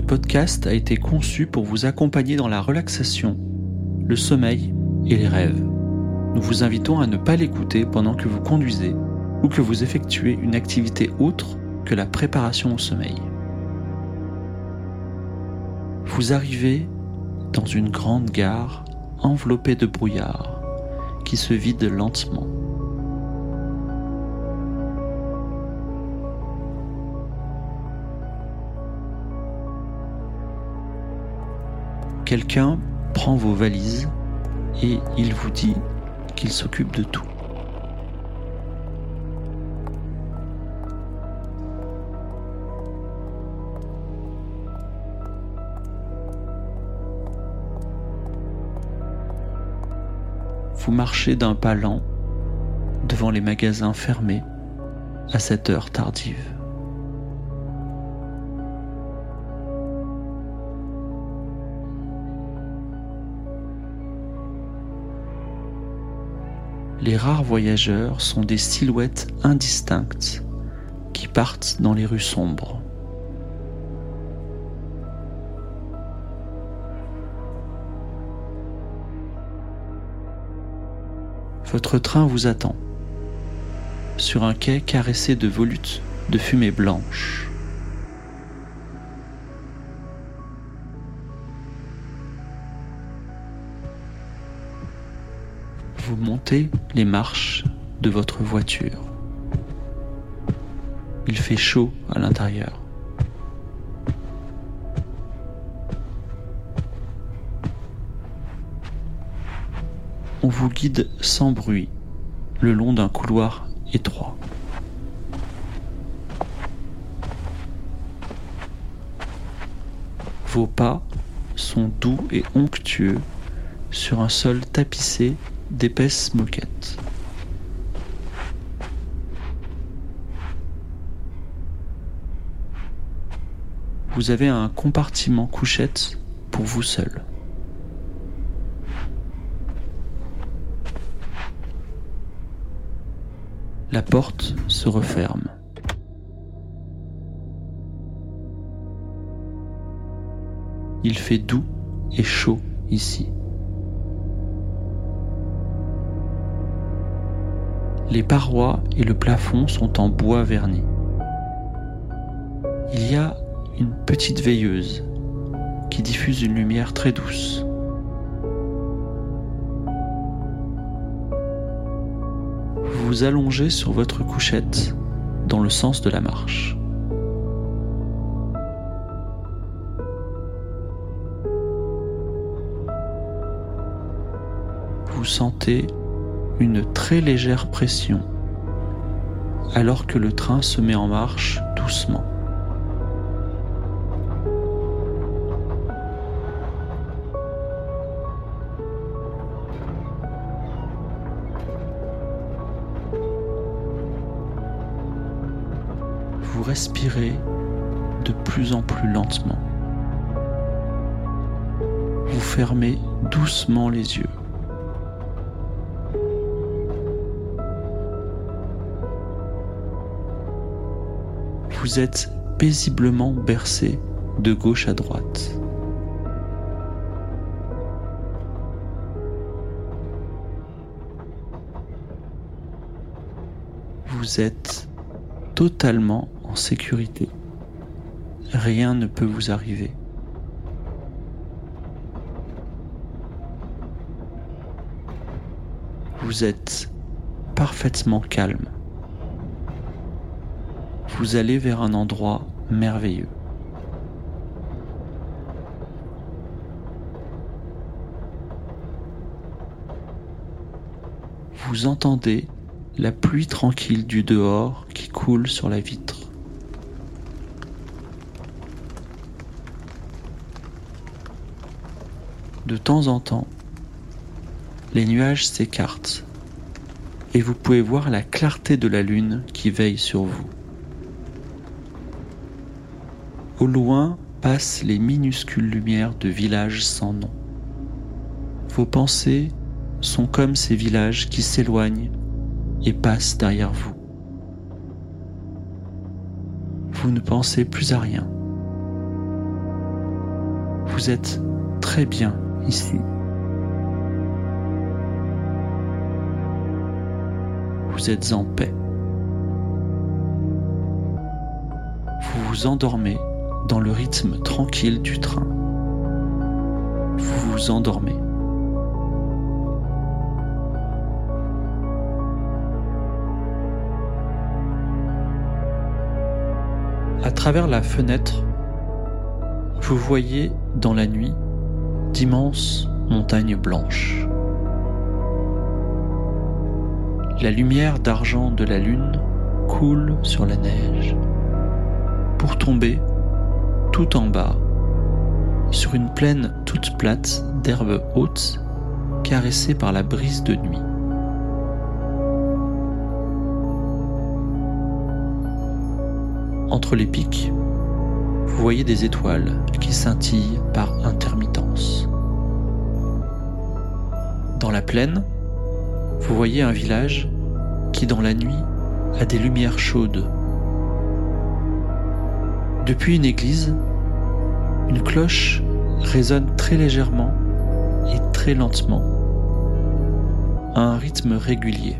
Ce podcast a été conçu pour vous accompagner dans la relaxation, le sommeil et les rêves. Nous vous invitons à ne pas l'écouter pendant que vous conduisez ou que vous effectuez une activité autre que la préparation au sommeil. Vous arrivez dans une grande gare enveloppée de brouillard qui se vide lentement. Quelqu'un prend vos valises et il vous dit qu'il s'occupe de tout. Vous marchez d'un pas lent devant les magasins fermés à cette heure tardive. Les rares voyageurs sont des silhouettes indistinctes qui partent dans les rues sombres. Votre train vous attend sur un quai caressé de volutes de fumée blanche. Montez les marches de votre voiture. Il fait chaud à l'intérieur. On vous guide sans bruit le long d'un couloir étroit. Vos pas sont doux et onctueux sur un sol tapissé d'épaisses moquettes. Vous avez un compartiment couchette pour vous seul. La porte se referme. Il fait doux et chaud ici. Les parois et le plafond sont en bois verni. Il y a une petite veilleuse qui diffuse une lumière très douce. Vous vous allongez sur votre couchette dans le sens de la marche. Vous sentez une très légère pression alors que le train se met en marche doucement. Vous respirez de plus en plus lentement. Vous fermez doucement les yeux. Vous êtes paisiblement bercé de gauche à droite. Vous êtes totalement en sécurité. Rien ne peut vous arriver. Vous êtes parfaitement calme vous allez vers un endroit merveilleux. Vous entendez la pluie tranquille du dehors qui coule sur la vitre. De temps en temps, les nuages s'écartent et vous pouvez voir la clarté de la lune qui veille sur vous. Au loin passent les minuscules lumières de villages sans nom. Vos pensées sont comme ces villages qui s'éloignent et passent derrière vous. Vous ne pensez plus à rien. Vous êtes très bien ici. Vous êtes en paix. Vous vous endormez dans le rythme tranquille du train. Vous vous endormez. À travers la fenêtre, vous voyez dans la nuit d'immenses montagnes blanches. La lumière d'argent de la lune coule sur la neige pour tomber en bas sur une plaine toute plate d'herbes hautes caressée par la brise de nuit. Entre les pics, vous voyez des étoiles qui scintillent par intermittence. Dans la plaine, vous voyez un village qui dans la nuit a des lumières chaudes. Depuis une église, une cloche résonne très légèrement et très lentement, à un rythme régulier.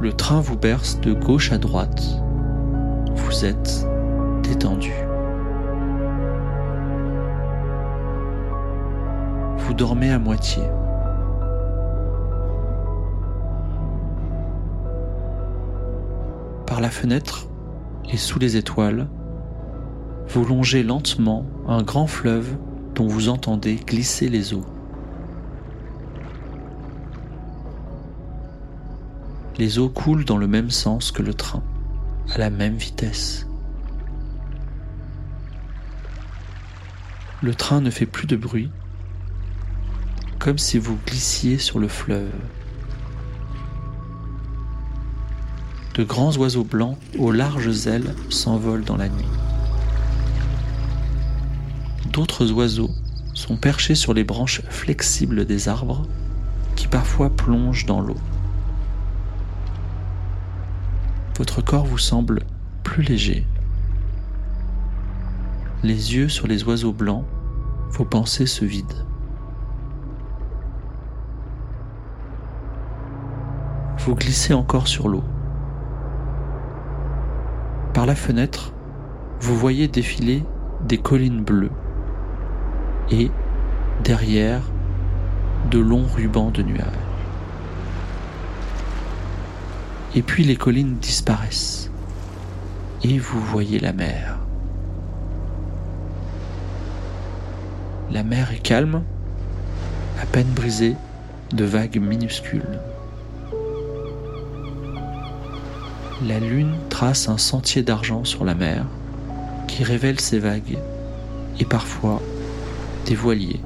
Le train vous berce de gauche à droite. Vous êtes détendu. Vous dormez à moitié. La fenêtre et sous les étoiles, vous longez lentement un grand fleuve dont vous entendez glisser les eaux. les eaux coulent dans le même sens que le train, à la même vitesse. Le train ne fait plus de bruit, comme si vous glissiez sur le fleuve. De grands oiseaux blancs aux larges ailes s'envolent dans la nuit. D'autres oiseaux sont perchés sur les branches flexibles des arbres qui parfois plongent dans l'eau votre corps vous semble plus léger. Les yeux sur les oiseaux blancs, vos pensées se vident. Vous glissez encore sur l'eau. Par la fenêtre, vous voyez défiler des collines bleues et, derrière, de longs rubans de nuages et puis les collines disparaissent, et vous voyez la mer. La mer est calme, à peine brisée de vagues minuscules. La lune trace un sentier d'argent sur la mer qui révèle ces vagues et parfois des voiliers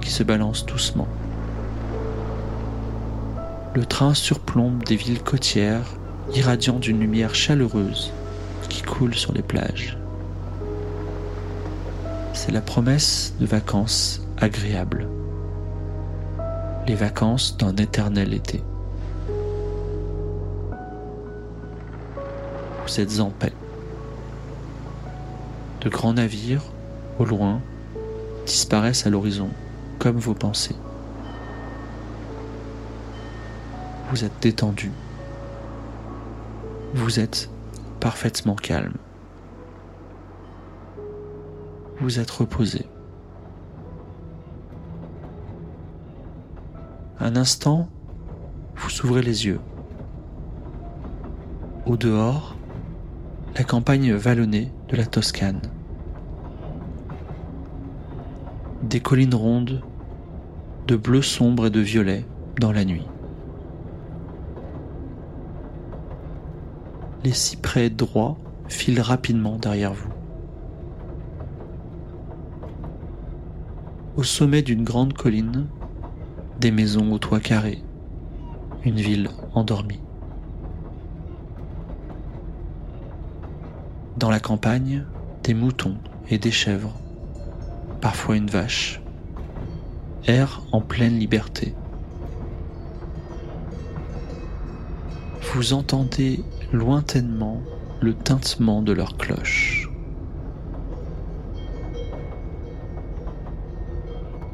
qui se balancent doucement le train surplombe des villes côtières, irradiant d'une lumière chaleureuse qui coule sur les plages. C'est la promesse de vacances agréables. Les vacances d'un éternel été. Vous êtes en paix. De grands navires, au loin, disparaissent à l'horizon comme vos pensées. vous êtes détendu. Vous êtes parfaitement calme. Vous êtes reposé. Un instant, vous ouvrez les yeux. Au dehors, la campagne vallonnée de la Toscane. Des collines rondes, de bleu sombre et de violet dans la nuit. les cyprès droits filent rapidement derrière vous. Au sommet d'une grande colline, des maisons aux toits carrés, une ville endormie. Dans la campagne, des moutons et des chèvres, parfois une vache, errent en pleine liberté. Vous entendez lointainement le tintement de leurs cloches.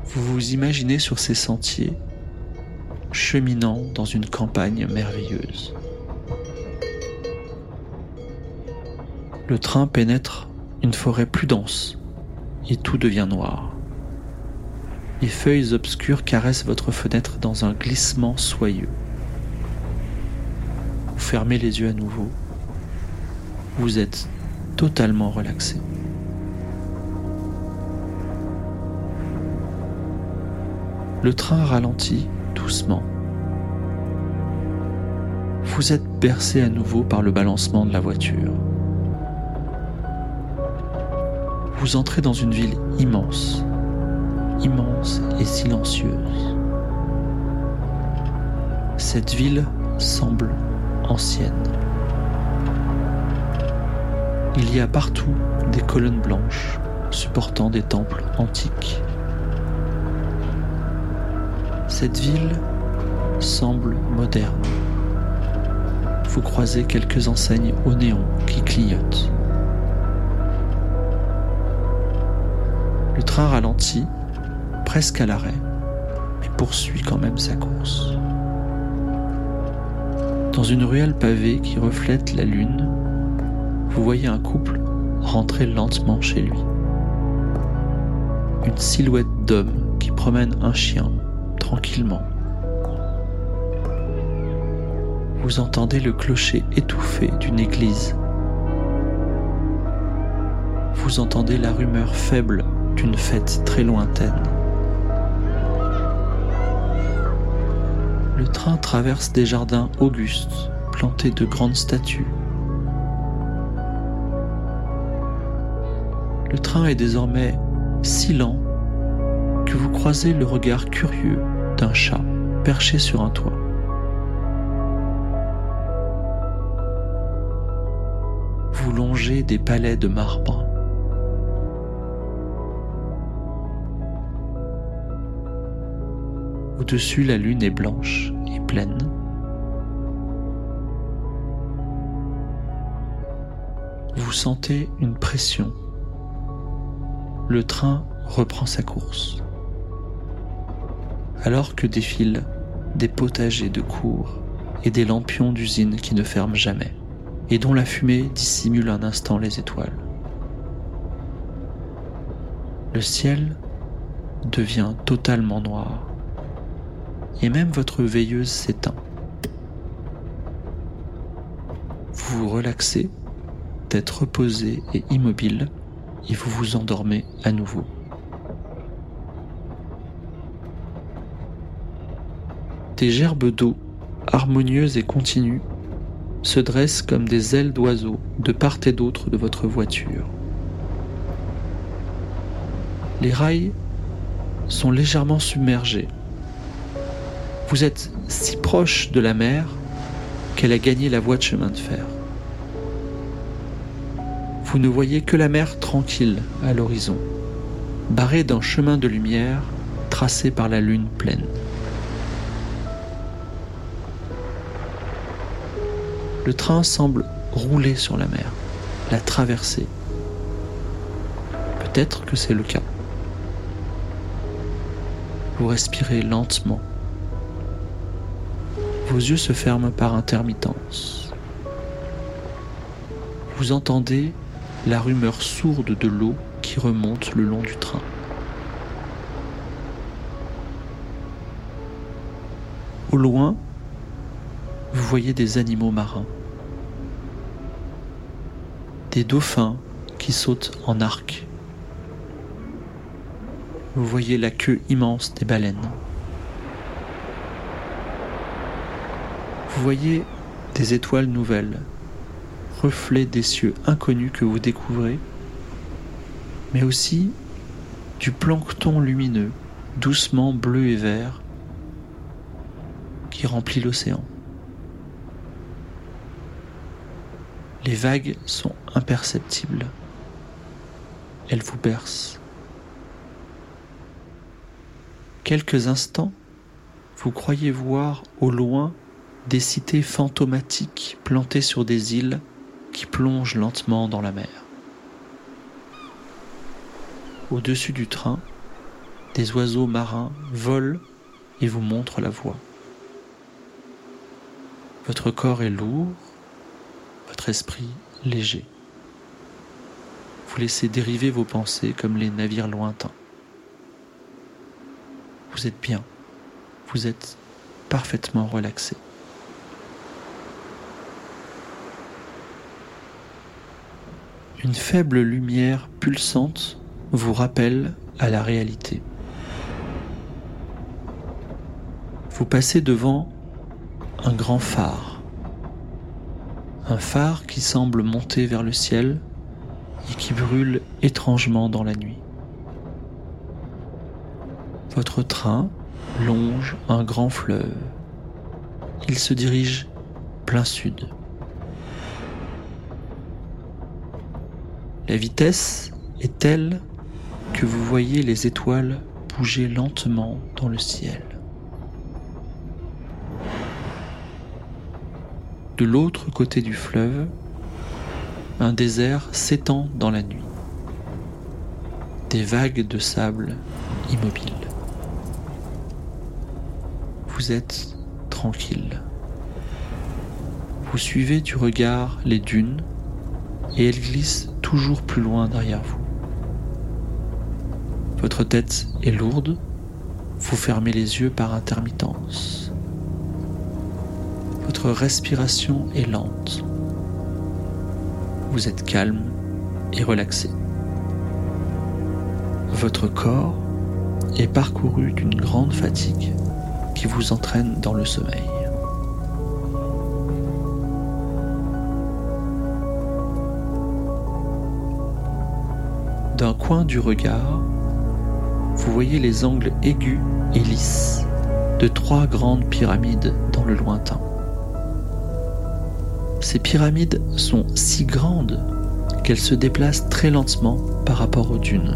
Vous vous imaginez sur ces sentiers, cheminant dans une campagne merveilleuse. Le train pénètre une forêt plus dense et tout devient noir. Les feuilles obscures caressent votre fenêtre dans un glissement soyeux. Vous fermez les yeux à nouveau. Vous êtes totalement relaxé. Le train ralentit doucement. Vous êtes bercé à nouveau par le balancement de la voiture. Vous entrez dans une ville immense, immense et silencieuse. Cette ville semble ancienne. Il y a partout des colonnes blanches supportant des temples antiques. Cette ville semble moderne. Vous croisez quelques enseignes au néon qui clignotent. Le train ralentit, presque à l'arrêt, mais poursuit quand même sa course. Dans une ruelle pavée qui reflète la lune, vous voyez un couple rentrer lentement chez lui. Une silhouette d'homme qui promène un chien tranquillement. Vous entendez le clocher étouffé d'une église. Vous entendez la rumeur faible d'une fête très lointaine. Le train traverse des jardins augustes plantés de grandes statues. Le train est désormais si lent que vous croisez le regard curieux d'un chat perché sur un toit. Vous longez des palais de marbre. Au-dessus, la lune est blanche et pleine. Vous sentez une pression. Le train reprend sa course alors que défilent des potagers de cour et des lampions d'usine qui ne ferment jamais, et dont la fumée dissimule un instant les étoiles. Le ciel devient totalement noir, et même votre veilleuse s'éteint. Vous vous relaxez, tête reposée et immobile, et vous vous endormez à nouveau. Des gerbes d'eau, harmonieuses et continues, se dressent comme des ailes d'oiseaux de part et d'autre de votre voiture. Les rails sont légèrement submergés. Vous êtes si proche de la mer qu'elle a gagné la voie de chemin de fer. Vous ne voyez que la mer tranquille à l'horizon, barrée d'un chemin de lumière tracé par la lune pleine. Le train semble rouler sur la mer, la traverser. Peut-être que c'est le cas. Vous respirez lentement. Vos yeux se ferment par intermittence. Vous entendez la rumeur sourde de l'eau qui remonte le long du train. Au loin, vous voyez des animaux marins des dauphins qui sautent en arc. Vous voyez la queue immense des baleines. Vous voyez des étoiles nouvelles, reflets des cieux inconnus que vous découvrez, mais aussi du plancton lumineux, doucement bleu et vert, qui remplit l'océan. Les vagues sont imperceptibles. Elles vous bercent. Quelques instants, vous croyez voir au loin des cités fantomatiques plantées sur des îles qui plonge lentement dans la mer. Au-dessus du train, des oiseaux marins volent et vous montrent la voie. Votre corps est lourd, votre esprit léger. Vous laissez dériver vos pensées comme les navires lointains. Vous êtes bien, vous êtes parfaitement relaxé. Une faible lumière pulsante vous rappelle à la réalité. Vous passez devant un grand phare. Un phare qui semble monter vers le ciel et qui brûle étrangement dans la nuit. Votre train longe un grand fleuve. Il se dirige plein sud. La vitesse est telle que vous voyez les étoiles bouger lentement dans le ciel. De l'autre côté du fleuve, un désert s'étend dans la nuit. Des vagues de sable immobiles. Vous êtes tranquille. Vous suivez du regard les dunes et elles glissent toujours plus loin derrière vous. Votre tête est lourde, vous fermez les yeux par intermittence. Votre respiration est lente. Vous êtes calme et relaxé. Votre corps est parcouru d'une grande fatigue qui vous entraîne dans le sommeil. Coin du regard, vous voyez les angles aigus et lisses de trois grandes pyramides dans le lointain. Ces pyramides sont si grandes qu'elles se déplacent très lentement par rapport aux dunes.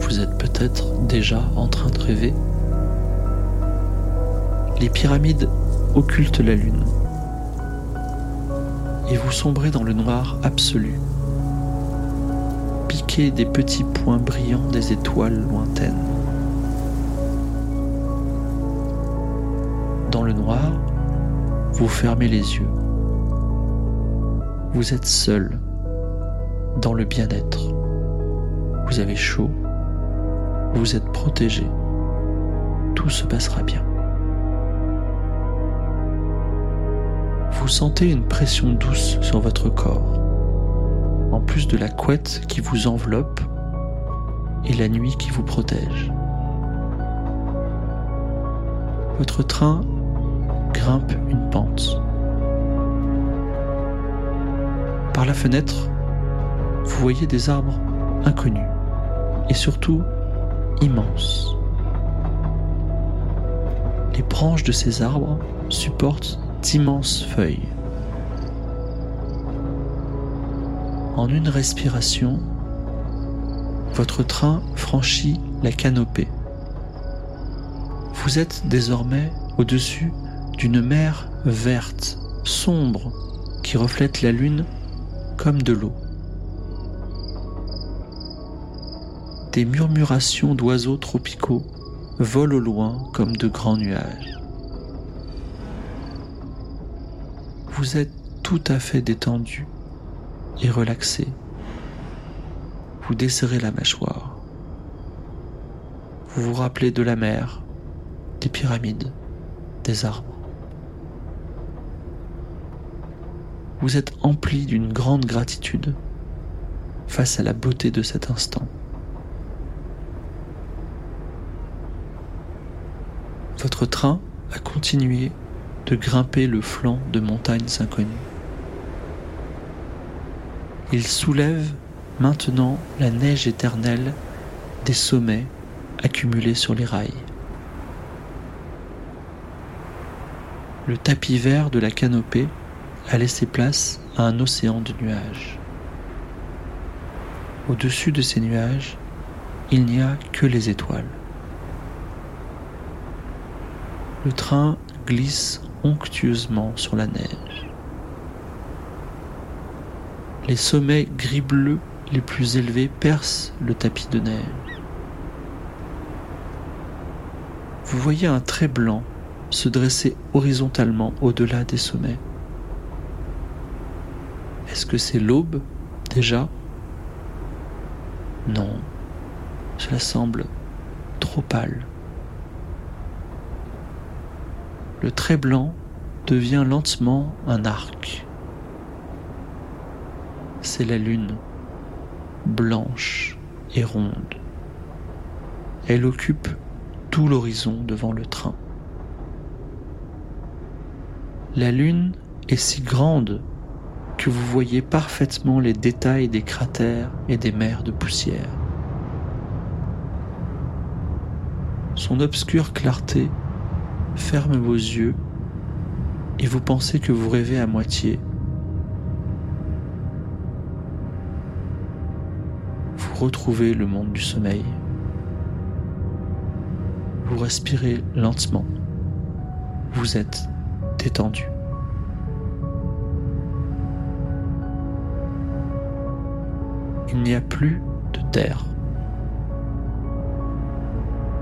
Vous êtes peut-être déjà en train de rêver. Les pyramides occultent la lune et vous sombrez dans le noir absolu des petits points brillants des étoiles lointaines. Dans le noir, vous fermez les yeux. Vous êtes seul, dans le bien-être. Vous avez chaud, vous êtes protégé. Tout se passera bien. Vous sentez une pression douce sur votre corps en plus de la couette qui vous enveloppe et la nuit qui vous protège. Votre train grimpe une pente. Par la fenêtre, vous voyez des arbres inconnus et surtout immenses. Les branches de ces arbres supportent d'immenses feuilles. En une respiration, votre train franchit la canopée. Vous êtes désormais au-dessus d'une mer verte, sombre, qui reflète la lune comme de l'eau. Des murmurations d'oiseaux tropicaux volent au loin comme de grands nuages. Vous êtes tout à fait détendu et relaxé. Vous desserrez la mâchoire. Vous vous rappelez de la mer, des pyramides, des arbres. Vous êtes empli d'une grande gratitude face à la beauté de cet instant. Votre train a continué de grimper le flanc de montagnes inconnues. Il soulève maintenant la neige éternelle des sommets accumulés sur les rails. Le tapis vert de la canopée a laissé place à un océan de nuages. Au-dessus de ces nuages, il n'y a que les étoiles. Le train glisse onctueusement sur la neige. Les sommets gris-bleu les plus élevés percent le tapis de neige. Vous voyez un trait blanc se dresser horizontalement au-delà des sommets. Est-ce que c'est l'aube déjà? Non, cela semble trop pâle. Le trait blanc devient lentement un arc. C'est la lune, blanche et ronde. Elle occupe tout l'horizon devant le train. La lune est si grande que vous voyez parfaitement les détails des cratères et des mers de poussière. Son obscure clarté ferme vos yeux et vous pensez que vous rêvez à moitié. Vous retrouvez le monde du sommeil. Vous respirez lentement. Vous êtes détendu. Il n'y a plus de terre.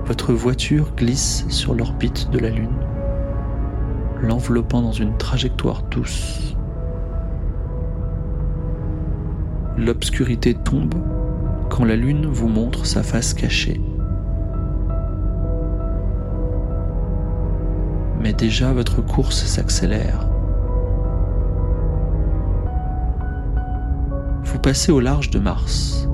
Votre voiture glisse sur l'orbite de la Lune l'enveloppant dans une trajectoire douce. L'obscurité tombe la lune vous montre sa face cachée. Mais déjà votre course s'accélère. Vous passez au large de Mars,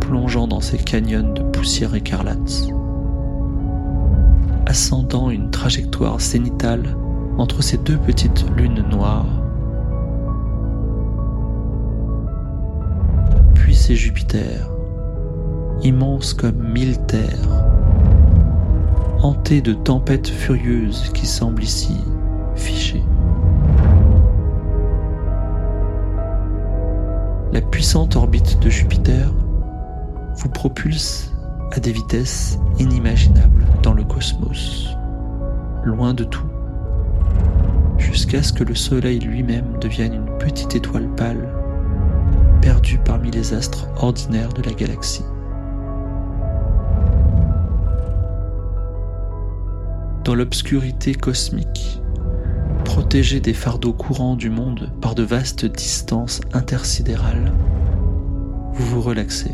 plongeant dans ces canyons de poussière écarlate ascendant une trajectoire zénitale entre ces deux petites lunes noires. Jupiter, immense comme mille terres, hanté de tempêtes furieuses qui semblent ici fichées. La puissante orbite de Jupiter vous propulse à des vitesses inimaginables dans le cosmos, loin de tout, jusqu'à ce que le Soleil lui-même devienne une petite étoile pâle, perdue parmi les astres ordinaires de la galaxie. Dans l'obscurité cosmique, protégé des fardeaux courants du monde par de vastes distances intersidérales, vous vous relaxez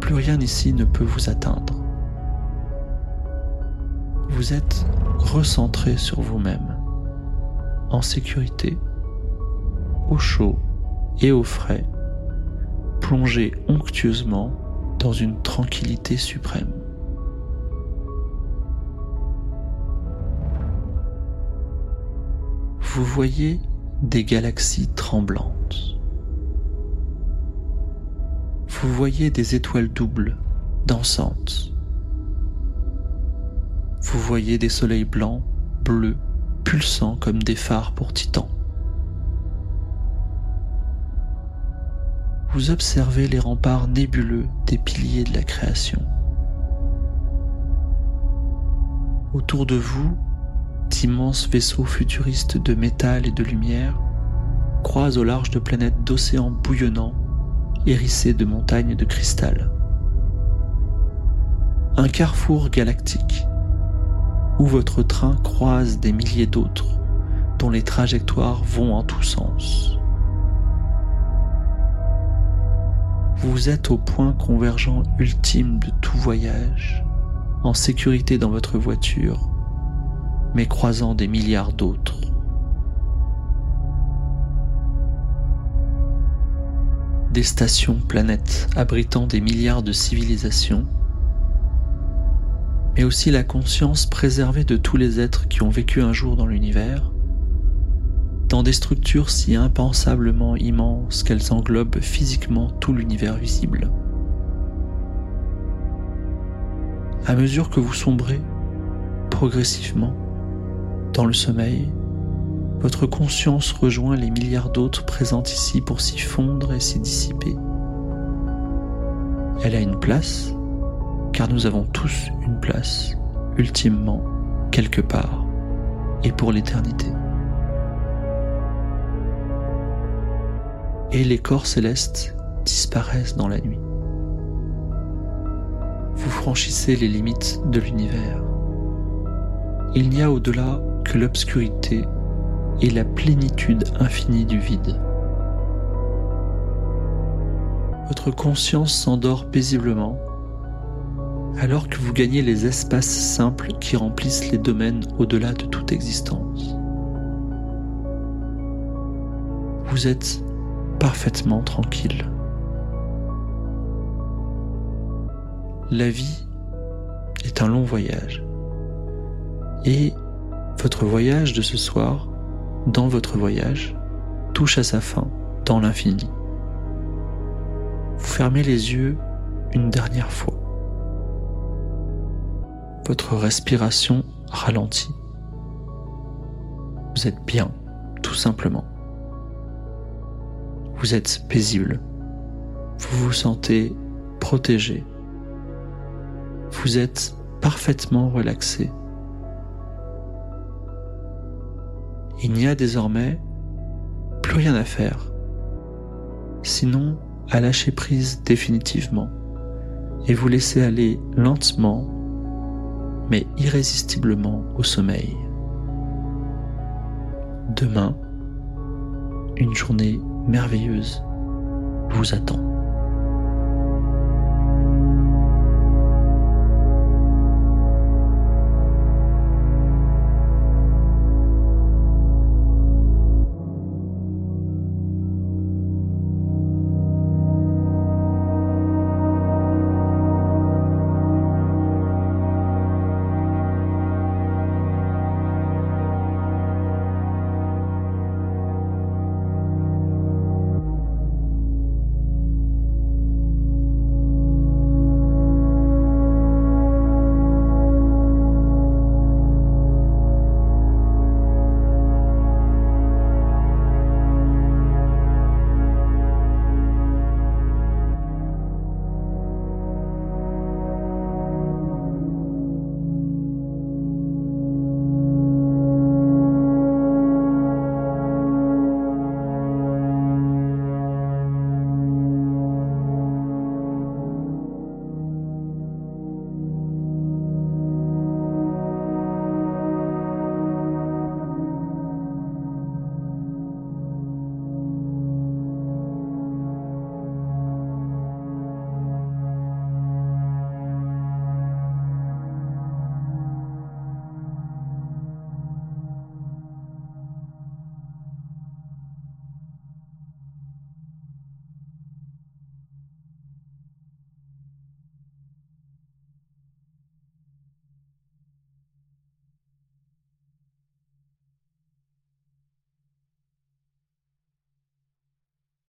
plus rien ici ne peut vous atteindre. Vous êtes recentré sur vous-même, en sécurité, au chaud et au frais, plongé onctueusement dans une tranquillité suprême. Vous voyez des galaxies tremblantes vous voyez des étoiles doubles, dansantes. Vous voyez des soleils blancs, bleus, pulsants comme des phares pour titans. Vous observez les remparts nébuleux des piliers de la création. Autour de vous, d'immenses vaisseaux futuristes de métal et de lumière croisent au large de planètes d'océans bouillonnants hérissé de montagnes de cristal. Un carrefour galactique où votre train croise des milliers d'autres dont les trajectoires vont en tous sens. Vous êtes au point convergent ultime de tout voyage, en sécurité dans votre voiture, mais croisant des milliards d'autres. des stations planètes abritant des milliards de civilisations, mais aussi la conscience préservée de tous les êtres qui ont vécu un jour dans l'univers, dans des structures si impensablement immenses qu'elles englobent physiquement tout l'univers visible. À mesure que vous sombrez progressivement dans le sommeil, votre conscience rejoint les milliards d'autres présentes ici pour s'y fondre et s'y dissiper. Elle a une place, car nous avons tous une place, ultimement, quelque part, et pour l'éternité. Et les corps célestes disparaissent dans la nuit. Vous franchissez les limites de l'univers. Il n'y a au-delà que l'obscurité et la plénitude infinie du vide. Votre conscience s'endort paisiblement alors que vous gagnez les espaces simples qui remplissent les domaines au-delà de toute existence. Vous êtes parfaitement tranquille. La vie est un long voyage. Et votre voyage de ce soir, dans votre voyage, touche à sa fin dans l'infini. Vous fermez les yeux une dernière fois. Votre respiration ralentit. Vous êtes bien, tout simplement. Vous êtes paisible. Vous vous sentez protégé. Vous êtes parfaitement relaxé. Il n'y a désormais plus rien à faire, sinon à lâcher prise définitivement et vous laisser aller lentement mais irrésistiblement au sommeil. Demain, une journée merveilleuse vous attend.